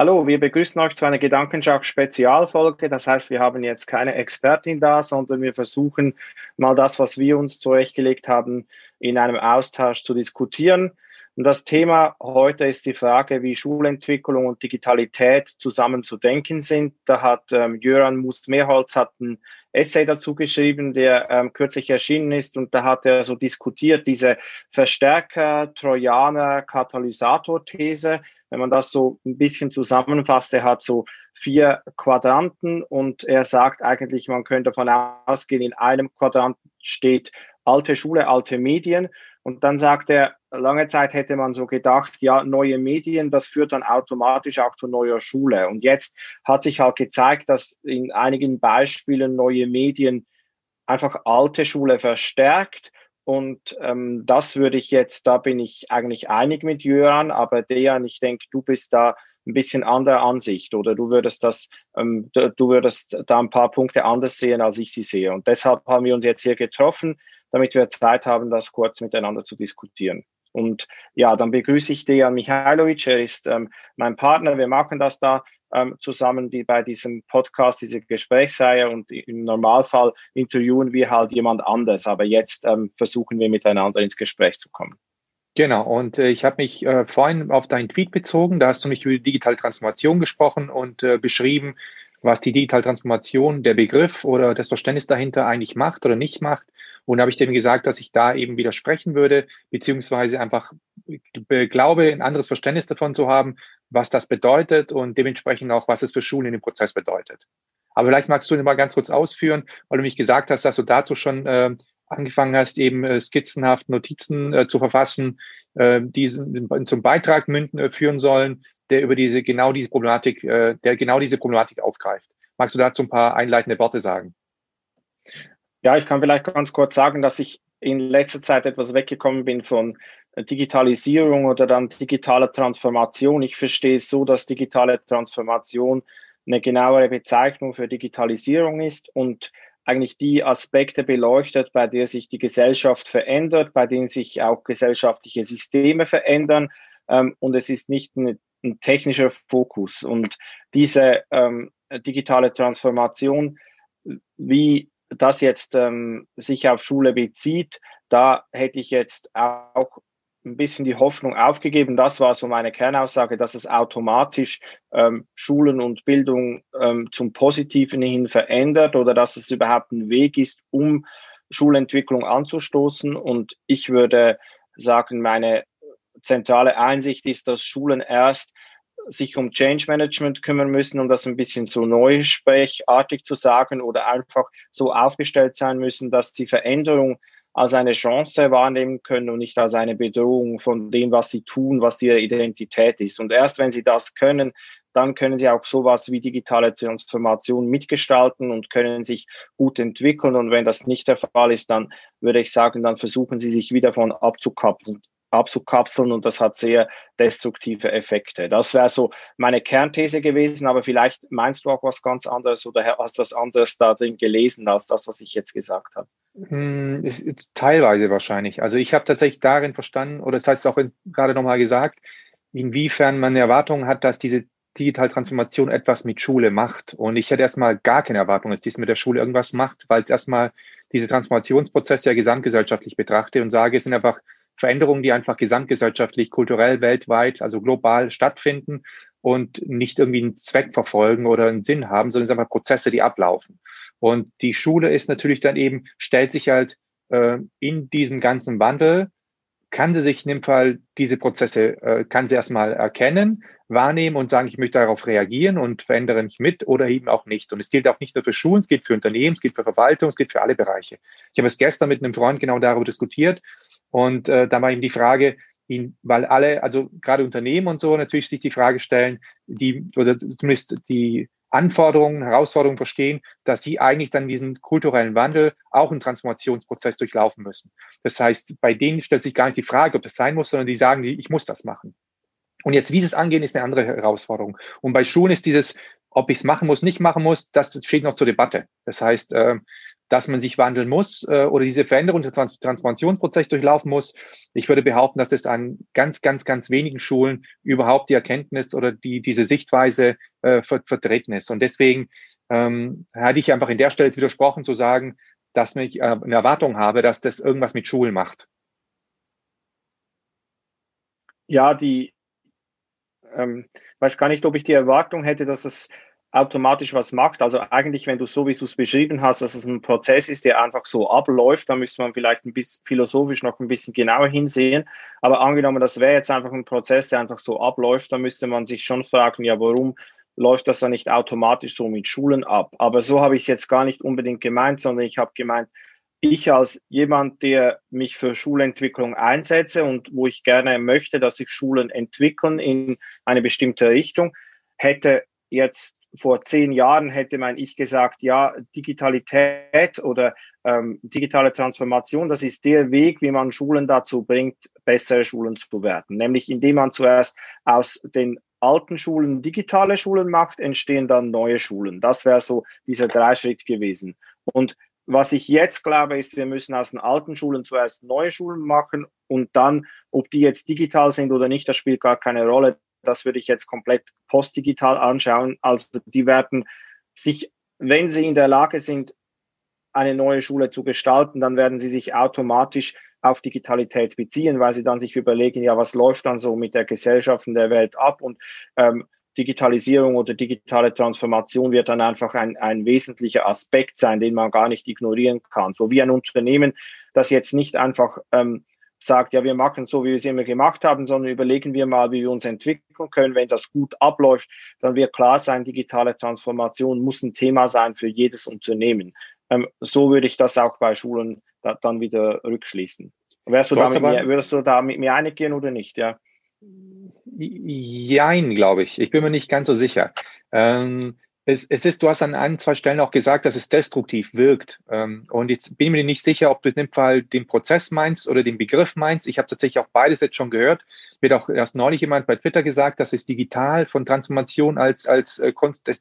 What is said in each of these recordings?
Hallo, wir begrüßen euch zu einer Gedankenschach-Spezialfolge. Das heißt, wir haben jetzt keine Expertin da, sondern wir versuchen mal das, was wir uns zurechtgelegt haben, in einem Austausch zu diskutieren. Und das Thema heute ist die Frage, wie Schulentwicklung und Digitalität zusammen zu denken sind. Da hat ähm, Jöran Mus-Mehrholz hat ein Essay dazu geschrieben, der ähm, kürzlich erschienen ist. Und da hat er so diskutiert, diese Verstärker, Trojaner, Katalysator-These. Wenn man das so ein bisschen zusammenfasst, er hat so vier Quadranten und er sagt eigentlich, man könnte davon ausgehen, in einem Quadranten steht alte Schule, alte Medien und dann sagt er, lange Zeit hätte man so gedacht, ja, neue Medien, das führt dann automatisch auch zu neuer Schule. Und jetzt hat sich halt gezeigt, dass in einigen Beispielen neue Medien einfach alte Schule verstärkt. Und ähm, das würde ich jetzt, da bin ich eigentlich einig mit Jöran, aber Dejan, ich denke, du bist da ein bisschen anderer Ansicht oder du würdest das, ähm, du würdest da ein paar Punkte anders sehen, als ich sie sehe. Und deshalb haben wir uns jetzt hier getroffen damit wir Zeit haben, das kurz miteinander zu diskutieren. Und ja, dann begrüße ich Dejan Mihailovic. Er ist ähm, mein Partner. Wir machen das da ähm, zusammen die, bei diesem Podcast, diese Gesprächsreihe. Und im Normalfall interviewen wir halt jemand anders. Aber jetzt ähm, versuchen wir miteinander ins Gespräch zu kommen. Genau, und äh, ich habe mich äh, vorhin auf deinen Tweet bezogen. Da hast du mich über die digitale Transformation gesprochen und äh, beschrieben, was die digitale Transformation, der Begriff oder das Verständnis dahinter eigentlich macht oder nicht macht. Und habe ich dem gesagt, dass ich da eben widersprechen würde, beziehungsweise einfach glaube, ein anderes Verständnis davon zu haben, was das bedeutet und dementsprechend auch, was es für Schulen in dem Prozess bedeutet. Aber vielleicht magst du mal ganz kurz ausführen, weil du mich gesagt hast, dass du dazu schon äh, angefangen hast, eben äh, skizzenhaft Notizen äh, zu verfassen, äh, die zum Beitrag münden, äh, führen sollen, der über diese genau diese Problematik, äh, der genau diese Problematik aufgreift. Magst du dazu ein paar einleitende Worte sagen? Ja, ich kann vielleicht ganz kurz sagen, dass ich in letzter Zeit etwas weggekommen bin von Digitalisierung oder dann digitaler Transformation. Ich verstehe es so, dass digitale Transformation eine genauere Bezeichnung für Digitalisierung ist und eigentlich die Aspekte beleuchtet, bei der sich die Gesellschaft verändert, bei denen sich auch gesellschaftliche Systeme verändern. Ähm, und es ist nicht ein, ein technischer Fokus. Und diese ähm, digitale Transformation, wie das jetzt ähm, sich auf Schule bezieht, da hätte ich jetzt auch ein bisschen die Hoffnung aufgegeben. Das war so meine Kernaussage, dass es automatisch ähm, Schulen und Bildung ähm, zum Positiven hin verändert oder dass es überhaupt ein Weg ist, um Schulentwicklung anzustoßen. Und ich würde sagen, meine zentrale Einsicht ist, dass Schulen erst sich um Change Management kümmern müssen, um das ein bisschen so neusprechartig zu sagen oder einfach so aufgestellt sein müssen, dass die Veränderung als eine Chance wahrnehmen können und nicht als eine Bedrohung von dem, was sie tun, was ihre Identität ist. Und erst wenn sie das können, dann können sie auch sowas wie digitale Transformation mitgestalten und können sich gut entwickeln. Und wenn das nicht der Fall ist, dann würde ich sagen, dann versuchen sie sich wieder von abzukapseln abzukapseln und das hat sehr destruktive Effekte. Das wäre so meine Kernthese gewesen, aber vielleicht meinst du auch was ganz anderes oder hast was anderes da drin gelesen als das, was ich jetzt gesagt habe. Hm, teilweise wahrscheinlich. Also ich habe tatsächlich darin verstanden, oder das heißt auch gerade nochmal gesagt, inwiefern man Erwartungen hat, dass diese Digitaltransformation etwas mit Schule macht. Und ich hätte erstmal gar keine Erwartung, dass dies mit der Schule irgendwas macht, weil es erstmal diese Transformationsprozesse ja gesamtgesellschaftlich betrachte und sage, es sind einfach Veränderungen, die einfach gesamtgesellschaftlich, kulturell, weltweit, also global stattfinden und nicht irgendwie einen Zweck verfolgen oder einen Sinn haben, sondern es sind einfach Prozesse, die ablaufen. Und die Schule ist natürlich dann eben, stellt sich halt äh, in diesen ganzen Wandel, kann sie sich in dem Fall diese Prozesse, äh, kann sie erstmal erkennen, wahrnehmen und sagen, ich möchte darauf reagieren und verändere mich mit oder eben auch nicht. Und es gilt auch nicht nur für Schulen, es gilt für Unternehmen, es gilt für Verwaltung, es gilt für alle Bereiche. Ich habe es gestern mit einem Freund genau darüber diskutiert und äh, da war eben die Frage, ihn, weil alle, also gerade Unternehmen und so natürlich sich die Frage stellen, die, oder zumindest die Anforderungen, Herausforderungen verstehen, dass sie eigentlich dann diesen kulturellen Wandel auch einen Transformationsprozess durchlaufen müssen. Das heißt, bei denen stellt sich gar nicht die Frage, ob das sein muss, sondern die sagen, ich muss das machen. Und jetzt, wie sie es angehen, ist eine andere Herausforderung. Und bei Schulen ist dieses, ob ich es machen muss, nicht machen muss, das steht noch zur Debatte. Das heißt, äh, dass man sich wandeln muss äh, oder diese Veränderung des Trans Transformationsprozess durchlaufen muss. Ich würde behaupten, dass es an ganz, ganz, ganz wenigen Schulen überhaupt die Erkenntnis oder die, diese Sichtweise äh, ver vertreten ist. Und deswegen ähm, hatte ich einfach in der Stelle widersprochen zu sagen, dass ich äh, eine Erwartung habe, dass das irgendwas mit Schulen macht. Ja, die, ähm, weiß gar nicht, ob ich die Erwartung hätte, dass es automatisch was macht. Also eigentlich, wenn du so, wie du es beschrieben hast, dass es ein Prozess ist, der einfach so abläuft, da müsste man vielleicht ein bisschen philosophisch noch ein bisschen genauer hinsehen. Aber angenommen, das wäre jetzt einfach ein Prozess, der einfach so abläuft, dann müsste man sich schon fragen, ja, warum läuft das dann nicht automatisch so mit Schulen ab? Aber so habe ich es jetzt gar nicht unbedingt gemeint, sondern ich habe gemeint, ich als jemand, der mich für Schulentwicklung einsetze und wo ich gerne möchte, dass sich Schulen entwickeln in eine bestimmte Richtung, hätte jetzt vor zehn Jahren hätte mein Ich gesagt, ja, Digitalität oder ähm, digitale Transformation, das ist der Weg, wie man Schulen dazu bringt, bessere Schulen zu werden. Nämlich indem man zuerst aus den alten Schulen digitale Schulen macht, entstehen dann neue Schulen. Das wäre so dieser Dreischritt gewesen. Und was ich jetzt glaube, ist, wir müssen aus den alten Schulen zuerst neue Schulen machen und dann, ob die jetzt digital sind oder nicht, das spielt gar keine Rolle. Das würde ich jetzt komplett postdigital anschauen. Also die werden sich, wenn sie in der Lage sind, eine neue Schule zu gestalten, dann werden sie sich automatisch auf Digitalität beziehen, weil sie dann sich überlegen, ja, was läuft dann so mit der Gesellschaft und der Welt ab und ähm, Digitalisierung oder digitale Transformation wird dann einfach ein, ein wesentlicher Aspekt sein, den man gar nicht ignorieren kann. So wie ein Unternehmen, das jetzt nicht einfach ähm, sagt, ja, wir machen so, wie wir es immer gemacht haben, sondern überlegen wir mal, wie wir uns entwickeln können. Wenn das gut abläuft, dann wird klar sein, digitale Transformation muss ein Thema sein für jedes Unternehmen. Ähm, so würde ich das auch bei Schulen da, dann wieder rückschließen. Wärst du, du damit mir, würdest du da mit mir einig gehen oder nicht? Ja. Jein, glaube ich. Ich bin mir nicht ganz so sicher. Ähm, es, es ist, du hast an ein, zwei Stellen auch gesagt, dass es destruktiv wirkt. Ähm, und jetzt bin ich mir nicht sicher, ob du in dem Fall den Prozess meinst oder den Begriff meinst. Ich habe tatsächlich auch beides jetzt schon gehört. Wird auch erst neulich jemand bei Twitter gesagt, dass es digital von Transformation als, als äh,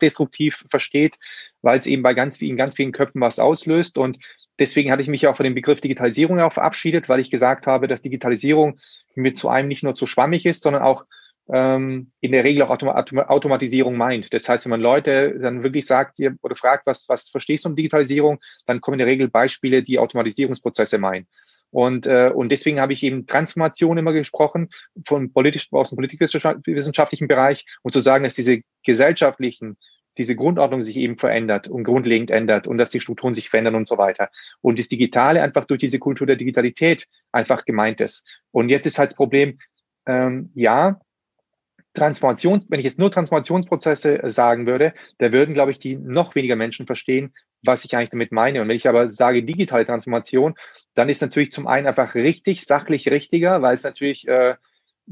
destruktiv versteht, weil es eben bei ganz vielen, ganz vielen Köpfen was auslöst. Und deswegen hatte ich mich auch von dem Begriff Digitalisierung auch verabschiedet, weil ich gesagt habe, dass Digitalisierung mit zu einem nicht nur zu schwammig ist, sondern auch in der Regel auch Autom Automatisierung meint. Das heißt, wenn man Leute dann wirklich sagt oder fragt, was, was verstehst du um Digitalisierung, dann kommen in der Regel Beispiele, die Automatisierungsprozesse meinen. Und, äh, und deswegen habe ich eben Transformation immer gesprochen, von politisch, aus dem politikwissenschaftlichen Bereich, und zu sagen, dass diese gesellschaftlichen, diese Grundordnung sich eben verändert und grundlegend ändert und dass die Strukturen sich verändern und so weiter. Und das Digitale einfach durch diese Kultur der Digitalität einfach gemeint ist. Und jetzt ist halt das Problem, ähm, ja, Transformations, wenn ich jetzt nur Transformationsprozesse äh, sagen würde, da würden, glaube ich, die noch weniger Menschen verstehen, was ich eigentlich damit meine. Und wenn ich aber sage digitale Transformation, dann ist natürlich zum einen einfach richtig, sachlich richtiger, weil es natürlich äh,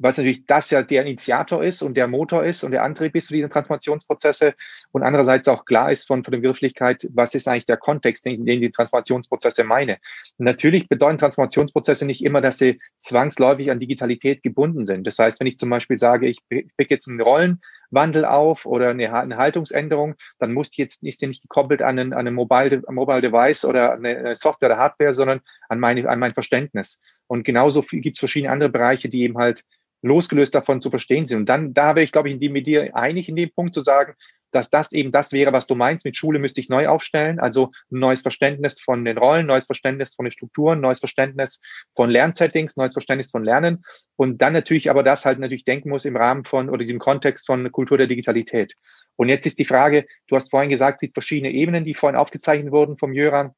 es natürlich das ja der Initiator ist und der Motor ist und der Antrieb ist für diese Transformationsprozesse und andererseits auch klar ist von, von der Begrifflichkeit, was ist eigentlich der Kontext, in dem die Transformationsprozesse meine. natürlich bedeuten Transformationsprozesse nicht immer, dass sie zwangsläufig an Digitalität gebunden sind. Das heißt, wenn ich zum Beispiel sage, ich pick jetzt einen Rollenwandel auf oder eine, eine Haltungsänderung, dann muss die jetzt ist die nicht gekoppelt an ein, an Mobile, Mobile Device oder eine Software oder Hardware, sondern an, meine, an mein Verständnis. Und genauso gibt es verschiedene andere Bereiche, die eben halt losgelöst davon zu verstehen sind. Und dann, da wäre ich, glaube ich, mit dir einig in dem Punkt zu sagen, dass das eben das wäre, was du meinst. Mit Schule müsste ich neu aufstellen. Also ein neues Verständnis von den Rollen, neues Verständnis von den Strukturen, neues Verständnis von Lernsettings, neues Verständnis von Lernen. Und dann natürlich aber das halt natürlich denken muss im Rahmen von oder diesem Kontext von Kultur der Digitalität. Und jetzt ist die Frage, du hast vorhin gesagt, die verschiedene Ebenen, die vorhin aufgezeichnet wurden vom Jöran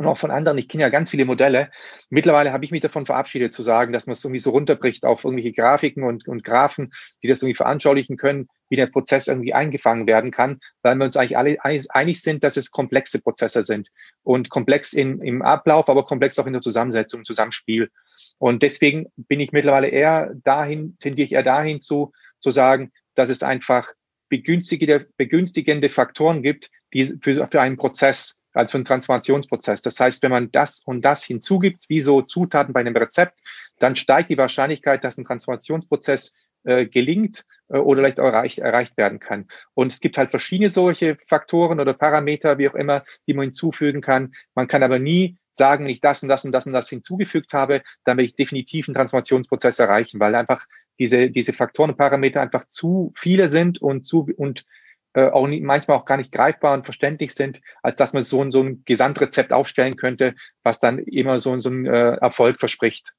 und auch von anderen. Ich kenne ja ganz viele Modelle. Mittlerweile habe ich mich davon verabschiedet zu sagen, dass man es irgendwie so runterbricht auf irgendwelche Grafiken und, und Graphen, die das irgendwie veranschaulichen können, wie der Prozess irgendwie eingefangen werden kann, weil wir uns eigentlich alle einig sind, dass es komplexe Prozesse sind und komplex in, im Ablauf, aber komplex auch in der Zusammensetzung, Zusammenspiel. Und deswegen bin ich mittlerweile eher dahin, tendiere ich eher dahin zu, zu sagen, dass es einfach begünstigende, begünstigende Faktoren gibt, die für, für einen Prozess als für einen Transformationsprozess. Das heißt, wenn man das und das hinzugibt, wie so Zutaten bei einem Rezept, dann steigt die Wahrscheinlichkeit, dass ein Transformationsprozess äh, gelingt äh, oder vielleicht auch erreicht, erreicht werden kann. Und es gibt halt verschiedene solche Faktoren oder Parameter, wie auch immer, die man hinzufügen kann. Man kann aber nie sagen, wenn ich das und das und das und das hinzugefügt habe, dann werde ich definitiv einen Transformationsprozess erreichen, weil einfach diese, diese Faktoren und Parameter einfach zu viele sind und zu und äh, auch nie, manchmal auch gar nicht greifbar und verständlich sind, als dass man so, ein so ein Gesamtrezept aufstellen könnte, was dann immer so, so ein äh, Erfolg verspricht.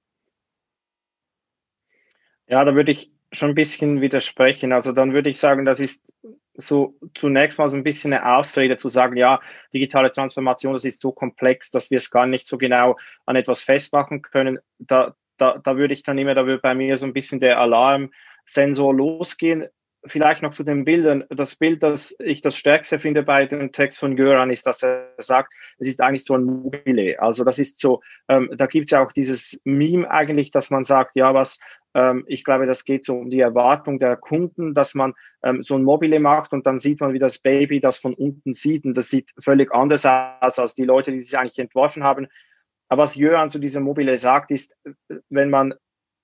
Ja, da würde ich schon ein bisschen widersprechen. Also dann würde ich sagen, das ist so zunächst mal so ein bisschen eine Ausrede zu sagen, ja, digitale Transformation, das ist so komplex, dass wir es gar nicht so genau an etwas festmachen können. Da, da, da würde ich dann immer, da würde bei mir so ein bisschen der Alarmsensor losgehen vielleicht noch zu den Bildern. Das Bild, das ich das stärkste finde bei dem Text von Göran, ist, dass er sagt, es ist eigentlich so ein Mobile. Also das ist so, ähm, da gibt es ja auch dieses Meme eigentlich, dass man sagt, ja, was, ähm, ich glaube, das geht so um die Erwartung der Kunden, dass man ähm, so ein Mobile macht und dann sieht man, wie das Baby das von unten sieht und das sieht völlig anders aus als die Leute, die es eigentlich entworfen haben. Aber was Jörn zu diesem Mobile sagt, ist, wenn man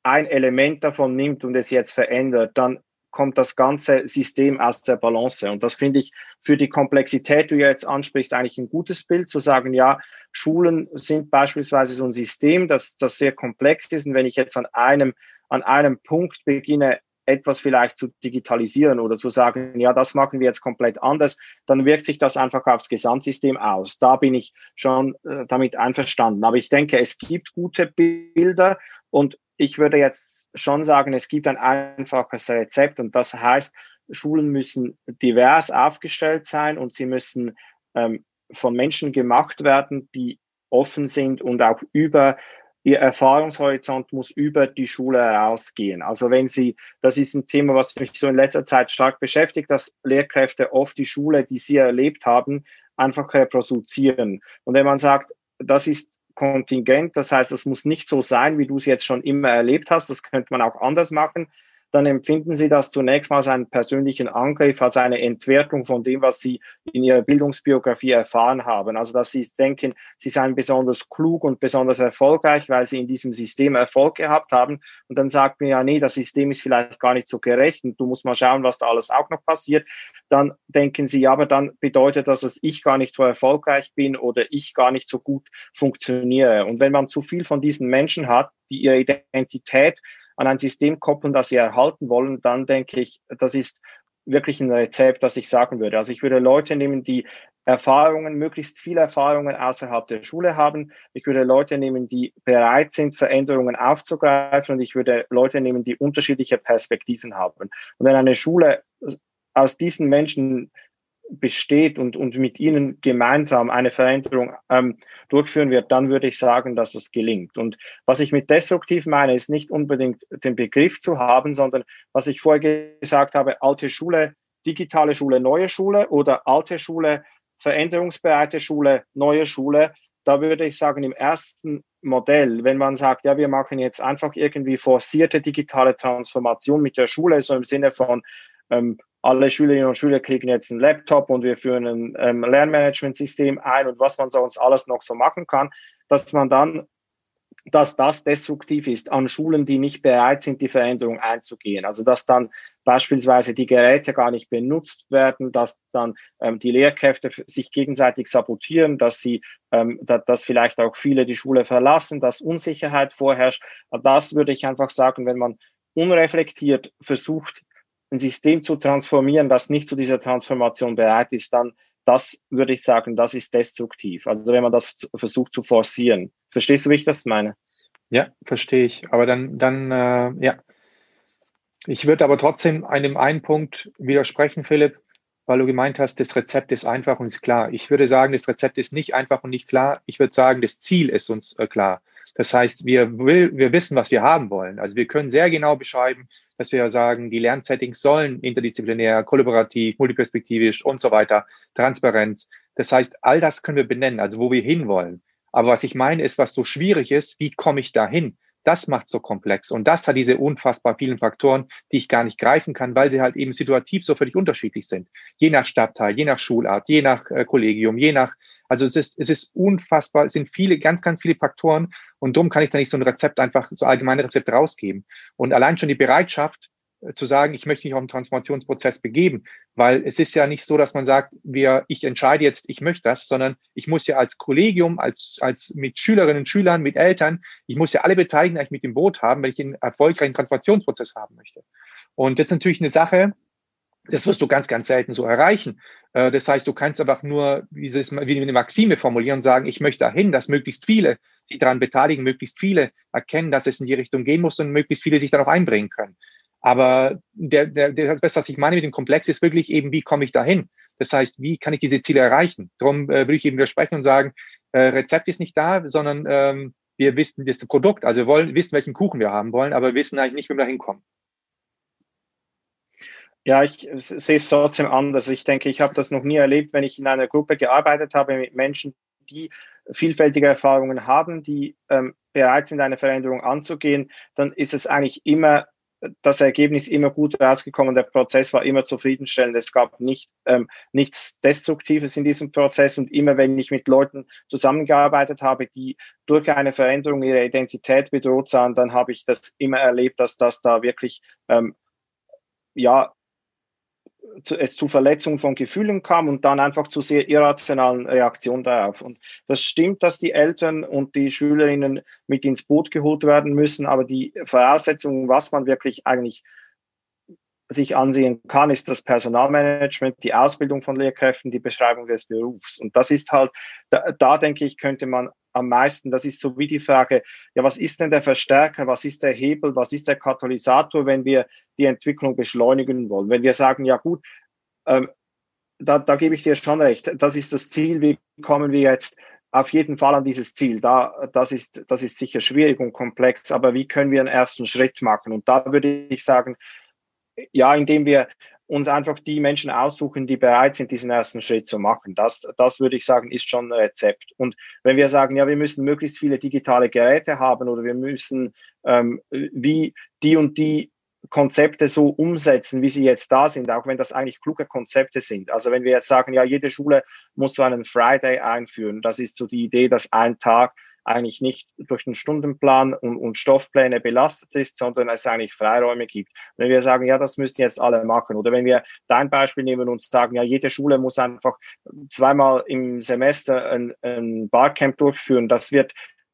ein Element davon nimmt und es jetzt verändert, dann kommt das ganze System aus der Balance. Und das finde ich für die Komplexität, die du jetzt ansprichst, eigentlich ein gutes Bild, zu sagen, ja, Schulen sind beispielsweise so ein System, das, das sehr komplex ist. Und wenn ich jetzt an einem, an einem Punkt beginne, etwas vielleicht zu digitalisieren oder zu sagen, ja, das machen wir jetzt komplett anders, dann wirkt sich das einfach aufs Gesamtsystem aus. Da bin ich schon äh, damit einverstanden. Aber ich denke, es gibt gute Bilder und ich würde jetzt schon sagen, es gibt ein einfaches Rezept und das heißt, Schulen müssen divers aufgestellt sein und sie müssen ähm, von Menschen gemacht werden, die offen sind und auch über Ihr Erfahrungshorizont muss über die Schule herausgehen. Also wenn Sie, das ist ein Thema, was mich so in letzter Zeit stark beschäftigt, dass Lehrkräfte oft die Schule, die sie erlebt haben, einfach reproduzieren. Und wenn man sagt, das ist kontingent. Das heißt, es muss nicht so sein, wie du es jetzt schon immer erlebt hast. Das könnte man auch anders machen dann empfinden Sie das zunächst mal als einen persönlichen Angriff, als eine Entwertung von dem, was Sie in Ihrer Bildungsbiografie erfahren haben. Also, dass Sie denken, Sie seien besonders klug und besonders erfolgreich, weil Sie in diesem System Erfolg gehabt haben. Und dann sagt mir ja, nee, das System ist vielleicht gar nicht so gerecht und du musst mal schauen, was da alles auch noch passiert. Dann denken Sie, aber dann bedeutet das, dass ich gar nicht so erfolgreich bin oder ich gar nicht so gut funktioniere. Und wenn man zu viel von diesen Menschen hat, die ihre Identität an ein System koppeln, das sie erhalten wollen, dann denke ich, das ist wirklich ein Rezept, das ich sagen würde. Also ich würde Leute nehmen, die Erfahrungen, möglichst viele Erfahrungen außerhalb der Schule haben. Ich würde Leute nehmen, die bereit sind, Veränderungen aufzugreifen und ich würde Leute nehmen, die unterschiedliche Perspektiven haben. Und wenn eine Schule aus diesen Menschen besteht und, und mit ihnen gemeinsam eine Veränderung ähm, durchführen wird, dann würde ich sagen, dass es gelingt. Und was ich mit destruktiv meine, ist nicht unbedingt den Begriff zu haben, sondern was ich vorher gesagt habe, alte Schule, digitale Schule, neue Schule oder alte Schule, veränderungsbereite Schule, neue Schule. Da würde ich sagen, im ersten Modell, wenn man sagt, ja, wir machen jetzt einfach irgendwie forcierte digitale Transformation mit der Schule, so im Sinne von, ähm, alle Schülerinnen und Schüler kriegen jetzt einen Laptop und wir führen ein ähm, Lernmanagementsystem ein und was man sonst alles noch so machen kann, dass man dann, dass das destruktiv ist an Schulen, die nicht bereit sind, die Veränderung einzugehen. Also dass dann beispielsweise die Geräte gar nicht benutzt werden, dass dann ähm, die Lehrkräfte sich gegenseitig sabotieren, dass sie, ähm, da, dass vielleicht auch viele die Schule verlassen, dass Unsicherheit vorherrscht. Das würde ich einfach sagen, wenn man unreflektiert versucht, ein System zu transformieren, das nicht zu dieser Transformation bereit ist, dann das würde ich sagen, das ist destruktiv. Also wenn man das versucht zu forcieren. Verstehst du, wie ich das meine? Ja, verstehe ich. Aber dann, dann, äh, ja. Ich würde aber trotzdem einem einen Punkt widersprechen, Philipp, weil du gemeint hast, das Rezept ist einfach und ist klar. Ich würde sagen, das Rezept ist nicht einfach und nicht klar. Ich würde sagen, das Ziel ist uns äh, klar. Das heißt, wir, will, wir wissen, was wir haben wollen. Also wir können sehr genau beschreiben, dass wir sagen, die Lernsettings sollen interdisziplinär, kollaborativ, multiperspektivisch und so weiter, Transparenz. Das heißt, all das können wir benennen, also wo wir hinwollen. Aber was ich meine, ist, was so schwierig ist, wie komme ich dahin? Das macht so komplex. Und das hat diese unfassbar vielen Faktoren, die ich gar nicht greifen kann, weil sie halt eben situativ so völlig unterschiedlich sind. Je nach Stadtteil, je nach Schulart, je nach äh, Kollegium, je nach, also es ist, es ist unfassbar, es sind viele, ganz, ganz viele Faktoren. Und darum kann ich da nicht so ein Rezept einfach, so allgemeine Rezept rausgeben. Und allein schon die Bereitschaft, zu sagen, ich möchte mich auf einen Transformationsprozess begeben, weil es ist ja nicht so, dass man sagt, wir, ich entscheide jetzt, ich möchte das, sondern ich muss ja als Kollegium, als, als mit Schülerinnen und Schülern, mit Eltern, ich muss ja alle Beteiligten eigentlich mit dem Boot haben, wenn ich einen erfolgreichen Transformationsprozess haben möchte. Und das ist natürlich eine Sache, das wirst du ganz, ganz selten so erreichen. Äh, das heißt, du kannst einfach nur, wie, eine Maxime formulieren sagen, ich möchte dahin, dass möglichst viele sich daran beteiligen, möglichst viele erkennen, dass es in die Richtung gehen muss und möglichst viele sich dann auch einbringen können. Aber der, der, der, das, was ich meine mit dem Komplex, ist wirklich eben, wie komme ich dahin? Das heißt, wie kann ich diese Ziele erreichen? Darum äh, würde ich eben widersprechen und sagen, äh, Rezept ist nicht da, sondern ähm, wir wissen das Produkt, also wir wollen wissen, welchen Kuchen wir haben wollen, aber wir wissen eigentlich nicht, wie wir da hinkommen. Ja, ich sehe es trotzdem anders. Ich denke, ich habe das noch nie erlebt, wenn ich in einer Gruppe gearbeitet habe mit Menschen, die vielfältige Erfahrungen haben, die ähm, bereit sind, eine Veränderung anzugehen, dann ist es eigentlich immer das Ergebnis immer gut rausgekommen. Der Prozess war immer zufriedenstellend. Es gab nicht, ähm, nichts Destruktives in diesem Prozess. Und immer wenn ich mit Leuten zusammengearbeitet habe, die durch eine Veränderung ihrer Identität bedroht sahen, dann habe ich das immer erlebt, dass das da wirklich ähm, ja es zu Verletzungen von Gefühlen kam und dann einfach zu sehr irrationalen Reaktionen darauf. Und das stimmt, dass die Eltern und die Schülerinnen mit ins Boot geholt werden müssen, aber die Voraussetzungen, was man wirklich eigentlich sich ansehen kann, ist das Personalmanagement, die Ausbildung von Lehrkräften, die Beschreibung des Berufs. Und das ist halt, da, da denke ich, könnte man am meisten, das ist so wie die Frage, ja, was ist denn der Verstärker, was ist der Hebel, was ist der Katalysator, wenn wir die Entwicklung beschleunigen wollen? Wenn wir sagen, ja gut, ähm, da, da gebe ich dir schon recht, das ist das Ziel, wie kommen wir jetzt auf jeden Fall an dieses Ziel. Da, das, ist, das ist sicher schwierig und komplex, aber wie können wir einen ersten Schritt machen? Und da würde ich sagen, ja, indem wir uns einfach die Menschen aussuchen, die bereit sind, diesen ersten Schritt zu machen. Das, das würde ich sagen, ist schon ein Rezept. Und wenn wir sagen, ja, wir müssen möglichst viele digitale Geräte haben oder wir müssen ähm, wie die und die Konzepte so umsetzen, wie sie jetzt da sind, auch wenn das eigentlich kluge Konzepte sind. Also wenn wir jetzt sagen, ja, jede Schule muss so einen Friday einführen, das ist so die Idee, dass ein Tag eigentlich nicht durch den Stundenplan und, und Stoffpläne belastet ist, sondern es eigentlich Freiräume gibt. Wenn wir sagen, ja, das müssten jetzt alle machen, oder wenn wir dein Beispiel nehmen und sagen, ja, jede Schule muss einfach zweimal im Semester ein, ein Barcamp durchführen, das wird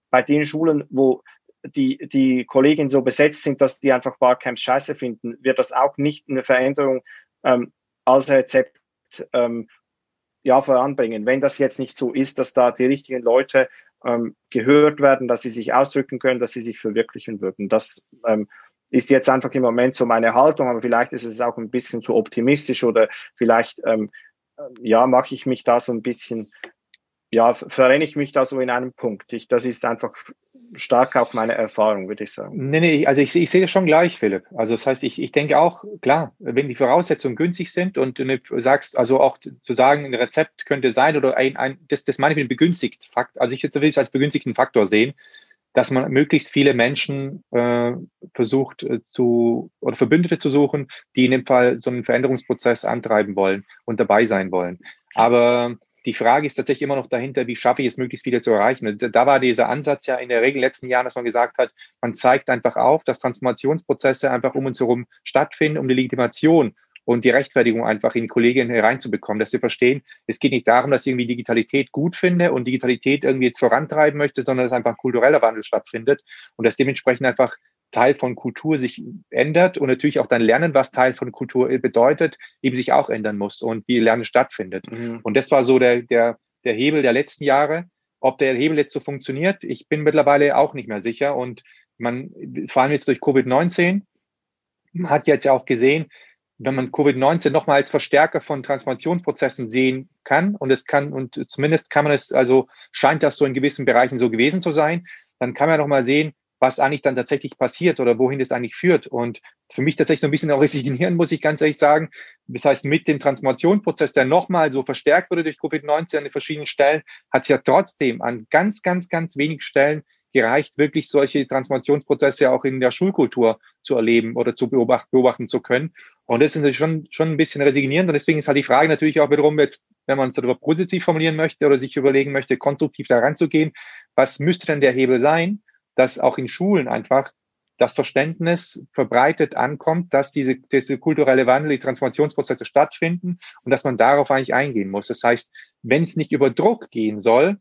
bei den Schulen, wo die, die Kolleginnen so besetzt sind, dass die einfach Barcamps scheiße finden, wird das auch nicht eine Veränderung ähm, als Rezept ähm, ja, voranbringen. Wenn das jetzt nicht so ist, dass da die richtigen Leute ähm, gehört werden, dass sie sich ausdrücken können, dass sie sich verwirklichen würden. Das ähm, ist jetzt einfach im Moment so meine Haltung, aber vielleicht ist es auch ein bisschen zu optimistisch oder vielleicht ähm, äh, ja mache ich mich da so ein bisschen ja, verrenne ich mich da so in einem Punkt. Ich, das ist einfach stark auch meine Erfahrung, würde ich sagen. Nee, nee, also ich, ich sehe das schon gleich, Philipp. Also das heißt, ich, ich denke auch, klar, wenn die Voraussetzungen günstig sind und du sagst, also auch zu sagen, ein Rezept könnte sein oder ein, ein das, das meine ich mit begünstigt Fakt, also ich will es als begünstigten Faktor sehen, dass man möglichst viele Menschen äh, versucht äh, zu oder Verbündete zu suchen, die in dem Fall so einen Veränderungsprozess antreiben wollen und dabei sein wollen. Aber die Frage ist tatsächlich immer noch dahinter, wie schaffe ich es, möglichst viele zu erreichen. Und da war dieser Ansatz ja in der Regel in den letzten Jahren, dass man gesagt hat, man zeigt einfach auf, dass Transformationsprozesse einfach um uns herum stattfinden, um die Legitimation und die Rechtfertigung einfach in Kolleginnen hereinzubekommen, dass sie verstehen, es geht nicht darum, dass ich irgendwie Digitalität gut finde und Digitalität irgendwie jetzt vorantreiben möchte, sondern dass einfach ein kultureller Wandel stattfindet und dass dementsprechend einfach Teil von Kultur sich ändert und natürlich auch dann Lernen, was Teil von Kultur bedeutet, eben sich auch ändern muss und wie Lernen stattfindet. Mhm. Und das war so der, der, der Hebel der letzten Jahre. Ob der Hebel jetzt so funktioniert, ich bin mittlerweile auch nicht mehr sicher. Und man, vor allem jetzt durch Covid-19, man hat jetzt ja auch gesehen, wenn man Covid-19 nochmal als Verstärker von Transformationsprozessen sehen kann, und es kann, und zumindest kann man es, also scheint das so in gewissen Bereichen so gewesen zu sein, dann kann man nochmal sehen, was eigentlich dann tatsächlich passiert oder wohin das eigentlich führt. Und für mich tatsächlich so ein bisschen auch resignieren, muss ich ganz ehrlich sagen. Das heißt, mit dem Transformationsprozess, der nochmal so verstärkt wurde durch Covid-19 an den verschiedenen Stellen, hat es ja trotzdem an ganz, ganz, ganz wenig Stellen gereicht, wirklich solche Transformationsprozesse auch in der Schulkultur zu erleben oder zu beobachten, beobachten zu können. Und das ist natürlich schon, schon ein bisschen resignierend. Und deswegen ist halt die Frage natürlich auch wiederum jetzt, wenn man es darüber positiv formulieren möchte oder sich überlegen möchte, konstruktiv da ranzugehen, was müsste denn der Hebel sein? Dass auch in Schulen einfach das Verständnis verbreitet ankommt, dass diese, diese kulturelle Wandel, die Transformationsprozesse stattfinden und dass man darauf eigentlich eingehen muss. Das heißt, wenn es nicht über Druck gehen soll,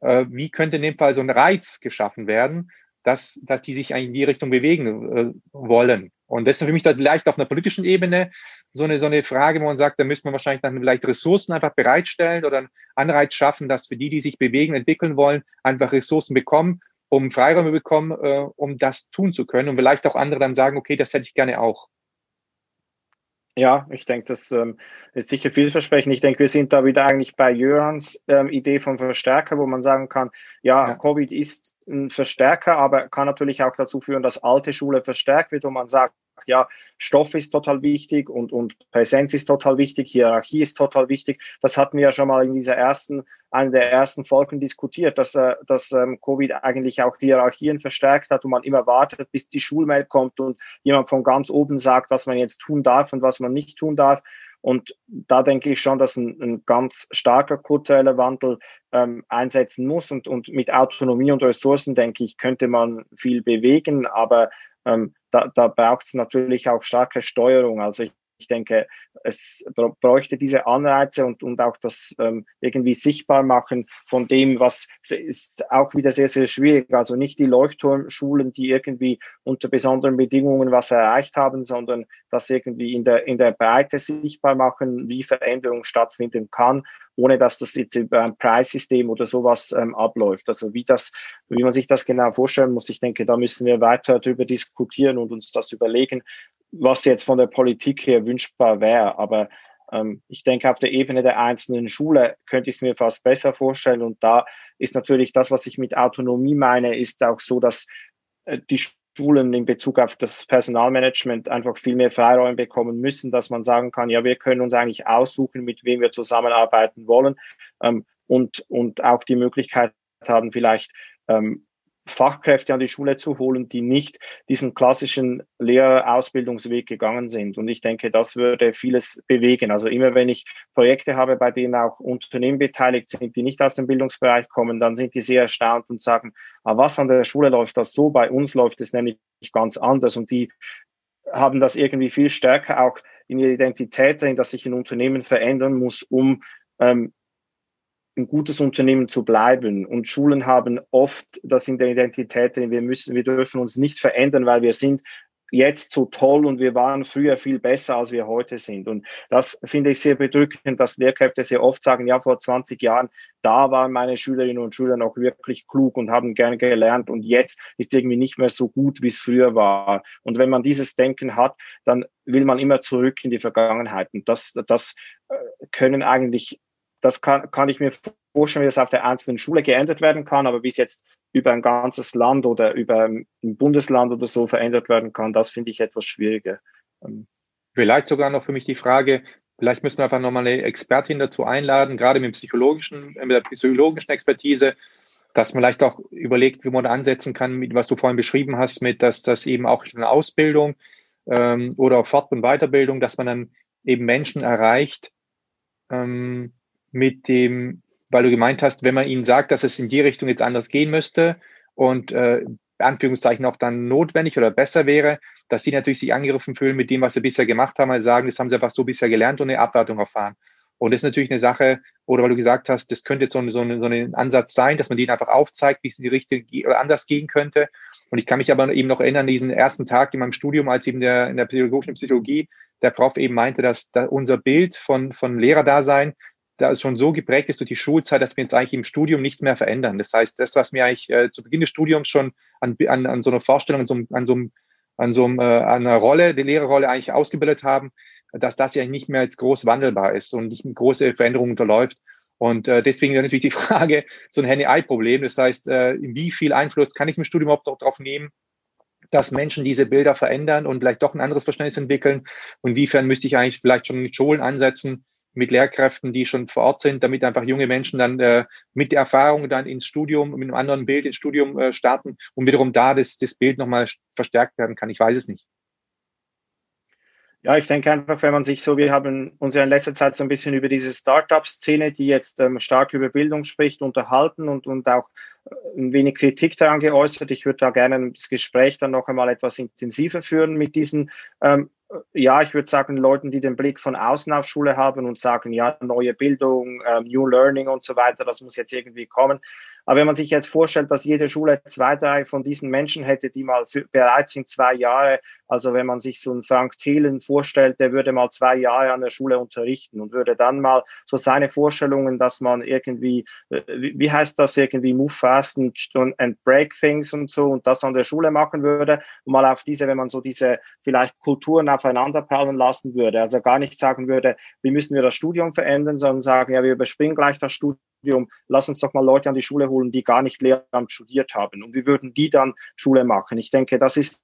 äh, wie könnte in dem Fall so ein Reiz geschaffen werden, dass, dass die sich eigentlich in die Richtung bewegen äh, wollen. Und das ist für mich da vielleicht auf einer politischen Ebene so eine, so eine Frage, wo man sagt, da müsste man wahrscheinlich dann vielleicht Ressourcen einfach bereitstellen oder einen Anreiz schaffen, dass für die, die sich bewegen, entwickeln wollen, einfach Ressourcen bekommen, um Freiräume bekommen, äh, um das tun zu können. Und vielleicht auch andere dann sagen, okay, das hätte ich gerne auch. Ja, ich denke, das ähm, ist sicher vielversprechend. Ich denke, wir sind da wieder eigentlich bei Jörans ähm, Idee von Verstärker, wo man sagen kann, ja, ja, Covid ist ein Verstärker, aber kann natürlich auch dazu führen, dass alte Schule verstärkt wird und man sagt, ja, Stoff ist total wichtig und, und Präsenz ist total wichtig, Hierarchie ist total wichtig. Das hatten wir ja schon mal in dieser ersten, einer der ersten Folgen diskutiert, dass, äh, dass ähm, Covid eigentlich auch Hierarchien verstärkt hat und man immer wartet, bis die Schulmail kommt und jemand von ganz oben sagt, was man jetzt tun darf und was man nicht tun darf. Und da denke ich schon, dass ein, ein ganz starker kultureller Wandel ähm, einsetzen muss. Und, und mit Autonomie und Ressourcen, denke ich, könnte man viel bewegen. Aber ähm, da, da braucht es natürlich auch starke Steuerung. Also ich, ich denke, es bräuchte diese Anreize und, und auch das ähm, irgendwie sichtbar machen von dem, was ist auch wieder sehr, sehr schwierig. Also nicht die Leuchtturmschulen, die irgendwie unter besonderen Bedingungen was erreicht haben, sondern das irgendwie in der, in der Breite sichtbar machen, wie Veränderung stattfinden kann, ohne dass das jetzt über ein Preissystem oder sowas ähm, abläuft. Also wie das, wie man sich das genau vorstellen muss, ich denke, da müssen wir weiter darüber diskutieren und uns das überlegen, was jetzt von der Politik her wünschbar wäre. Aber ähm, ich denke, auf der Ebene der einzelnen Schule könnte ich es mir fast besser vorstellen. Und da ist natürlich das, was ich mit Autonomie meine, ist auch so, dass äh, die Schulen in Bezug auf das Personalmanagement einfach viel mehr Freiräume bekommen müssen, dass man sagen kann, ja, wir können uns eigentlich aussuchen, mit wem wir zusammenarbeiten wollen ähm, und, und auch die Möglichkeit haben, vielleicht ähm, Fachkräfte an die Schule zu holen, die nicht diesen klassischen Lehrerausbildungsweg gegangen sind. Und ich denke, das würde vieles bewegen. Also immer wenn ich Projekte habe, bei denen auch Unternehmen beteiligt sind, die nicht aus dem Bildungsbereich kommen, dann sind die sehr erstaunt und sagen, ah, was an der Schule läuft das so, bei uns läuft es nämlich ganz anders. Und die haben das irgendwie viel stärker auch in ihrer Identität drin, dass sich ein Unternehmen verändern muss, um ähm, ein gutes Unternehmen zu bleiben. Und Schulen haben oft das in der Identität, wir müssen, wir dürfen uns nicht verändern, weil wir sind jetzt so toll und wir waren früher viel besser, als wir heute sind. Und das finde ich sehr bedrückend, dass Lehrkräfte sehr oft sagen, ja, vor 20 Jahren, da waren meine Schülerinnen und Schüler noch wirklich klug und haben gerne gelernt und jetzt ist irgendwie nicht mehr so gut, wie es früher war. Und wenn man dieses Denken hat, dann will man immer zurück in die Vergangenheit. Und das, das äh, können eigentlich das kann, kann ich mir vorstellen, wie das auf der einzelnen Schule geändert werden kann, aber wie es jetzt über ein ganzes Land oder über ein Bundesland oder so verändert werden kann, das finde ich etwas schwieriger. Ähm, vielleicht sogar noch für mich die Frage, vielleicht müssen wir einfach nochmal eine Expertin dazu einladen, gerade mit, psychologischen, mit der psychologischen Expertise, dass man vielleicht auch überlegt, wie man da ansetzen kann, mit was du vorhin beschrieben hast, mit dass das eben auch in der Ausbildung ähm, oder Fort- und Weiterbildung, dass man dann eben Menschen erreicht, ähm, mit dem, weil du gemeint hast, wenn man ihnen sagt, dass es in die Richtung jetzt anders gehen müsste und äh, Anführungszeichen auch dann notwendig oder besser wäre, dass die natürlich sich angegriffen fühlen mit dem, was sie bisher gemacht haben, also sagen, das haben sie einfach so bisher gelernt und eine Abwartung erfahren. Und das ist natürlich eine Sache, oder weil du gesagt hast, das könnte jetzt so, ein, so, ein, so ein Ansatz sein, dass man denen einfach aufzeigt, wie es in die Richtung oder anders gehen könnte. Und ich kann mich aber eben noch erinnern, diesen ersten Tag in meinem Studium, als eben der, in der pädagogischen Psychologie der Prof eben meinte, dass da unser Bild von, von Lehrerdasein da ist schon so geprägt ist durch die Schulzeit, dass wir uns eigentlich im Studium nicht mehr verändern. Das heißt, das, was wir eigentlich äh, zu Beginn des Studiums schon an, an, an so einer Vorstellung, an so, an so, an so äh, einer Rolle, die Lehrerrolle eigentlich ausgebildet haben, dass das ja nicht mehr als groß wandelbar ist und nicht große Veränderung unterläuft. Und äh, deswegen natürlich die Frage, so ein Henne-Ei-Problem. Das heißt, äh, wie viel Einfluss kann ich im Studium überhaupt darauf nehmen, dass Menschen diese Bilder verändern und vielleicht doch ein anderes Verständnis entwickeln? Und inwiefern müsste ich eigentlich vielleicht schon mit Schulen ansetzen, mit Lehrkräften, die schon vor Ort sind, damit einfach junge Menschen dann äh, mit der Erfahrung dann ins Studium, mit einem anderen Bild ins Studium äh, starten und wiederum da das, das Bild nochmal verstärkt werden kann. Ich weiß es nicht. Ja, ich denke einfach, wenn man sich so, wir haben uns ja in letzter Zeit so ein bisschen über diese Startup-Szene, die jetzt ähm, stark über Bildung spricht, unterhalten und, und auch ein wenig Kritik daran geäußert. Ich würde da gerne das Gespräch dann noch einmal etwas intensiver führen mit diesen ähm, ja, ich würde sagen, Leuten, die den Blick von außen auf Schule haben und sagen, ja, neue Bildung, ähm, New Learning und so weiter, das muss jetzt irgendwie kommen. Aber wenn man sich jetzt vorstellt, dass jede Schule zwei, drei von diesen Menschen hätte, die mal für, bereit sind, zwei Jahre, also wenn man sich so einen Frank Thelen vorstellt, der würde mal zwei Jahre an der Schule unterrichten und würde dann mal so seine Vorstellungen, dass man irgendwie, äh, wie heißt das irgendwie, move fast and, and break things und so und das an der Schule machen würde und mal auf diese, wenn man so diese vielleicht Kulturen aufeinanderperlen lassen würde, also gar nicht sagen würde, wie müssen wir das Studium verändern, sondern sagen, ja, wir überspringen gleich das Studium Studium, lass uns doch mal Leute an die Schule holen, die gar nicht Lehramt studiert haben. Und wie würden die dann Schule machen? Ich denke, das ist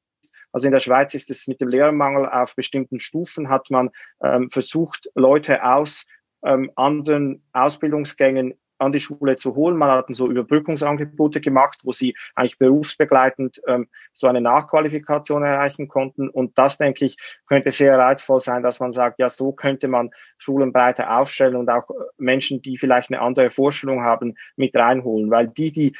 also in der Schweiz ist es mit dem Lehrermangel auf bestimmten Stufen, hat man ähm, versucht, Leute aus ähm, anderen Ausbildungsgängen an die Schule zu holen. Man hat so Überbrückungsangebote gemacht, wo sie eigentlich berufsbegleitend ähm, so eine Nachqualifikation erreichen konnten. Und das, denke ich, könnte sehr reizvoll sein, dass man sagt, ja, so könnte man Schulen breiter aufstellen und auch Menschen, die vielleicht eine andere Vorstellung haben, mit reinholen. Weil die, die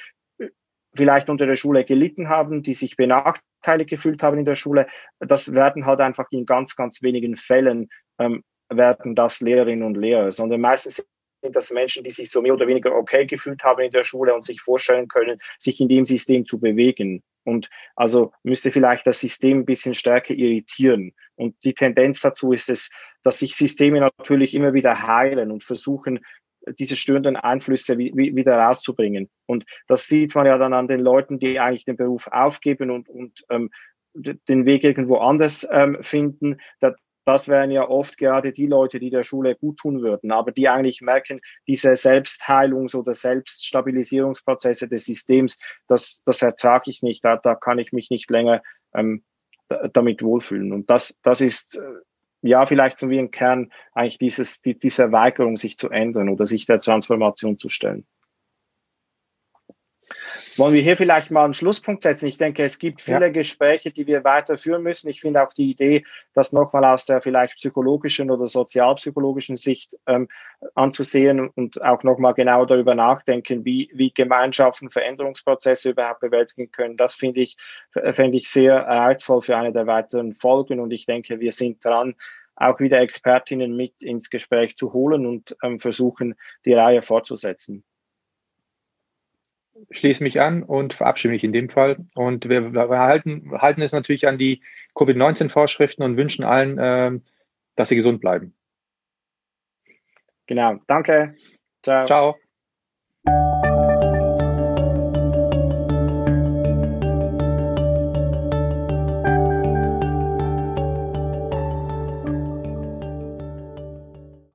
vielleicht unter der Schule gelitten haben, die sich benachteiligt gefühlt haben in der Schule, das werden halt einfach in ganz, ganz wenigen Fällen ähm, werden das Lehrerinnen und Lehrer, sondern meistens sind das Menschen, die sich so mehr oder weniger okay gefühlt haben in der Schule und sich vorstellen können, sich in dem System zu bewegen. Und also müsste vielleicht das System ein bisschen stärker irritieren. Und die Tendenz dazu ist es, dass sich Systeme natürlich immer wieder heilen und versuchen, diese störenden Einflüsse wieder rauszubringen. Und das sieht man ja dann an den Leuten, die eigentlich den Beruf aufgeben und, und ähm, den Weg irgendwo anders ähm, finden. Da, das wären ja oft gerade die Leute, die der Schule gut tun würden, aber die eigentlich merken, diese Selbstheilungs- oder Selbststabilisierungsprozesse des Systems, das, das ertrage ich nicht, da, da kann ich mich nicht länger ähm, damit wohlfühlen. Und das, das ist äh, ja vielleicht so wie ein Kern eigentlich dieses, die, diese Weigerung, sich zu ändern oder sich der Transformation zu stellen. Wollen wir hier vielleicht mal einen Schlusspunkt setzen? Ich denke, es gibt viele ja. Gespräche, die wir weiterführen müssen. Ich finde auch die Idee, das nochmal aus der vielleicht psychologischen oder sozialpsychologischen Sicht ähm, anzusehen und auch nochmal genau darüber nachdenken, wie, wie Gemeinschaften Veränderungsprozesse überhaupt bewältigen können. Das finde ich, fände ich sehr reizvoll für eine der weiteren Folgen. Und ich denke, wir sind dran, auch wieder Expertinnen mit ins Gespräch zu holen und ähm, versuchen, die Reihe fortzusetzen schließe mich an und verabschiede mich in dem Fall. Und wir, wir halten, halten es natürlich an die Covid-19-Vorschriften und wünschen allen, äh, dass sie gesund bleiben. Genau. Danke. Ciao. Ciao.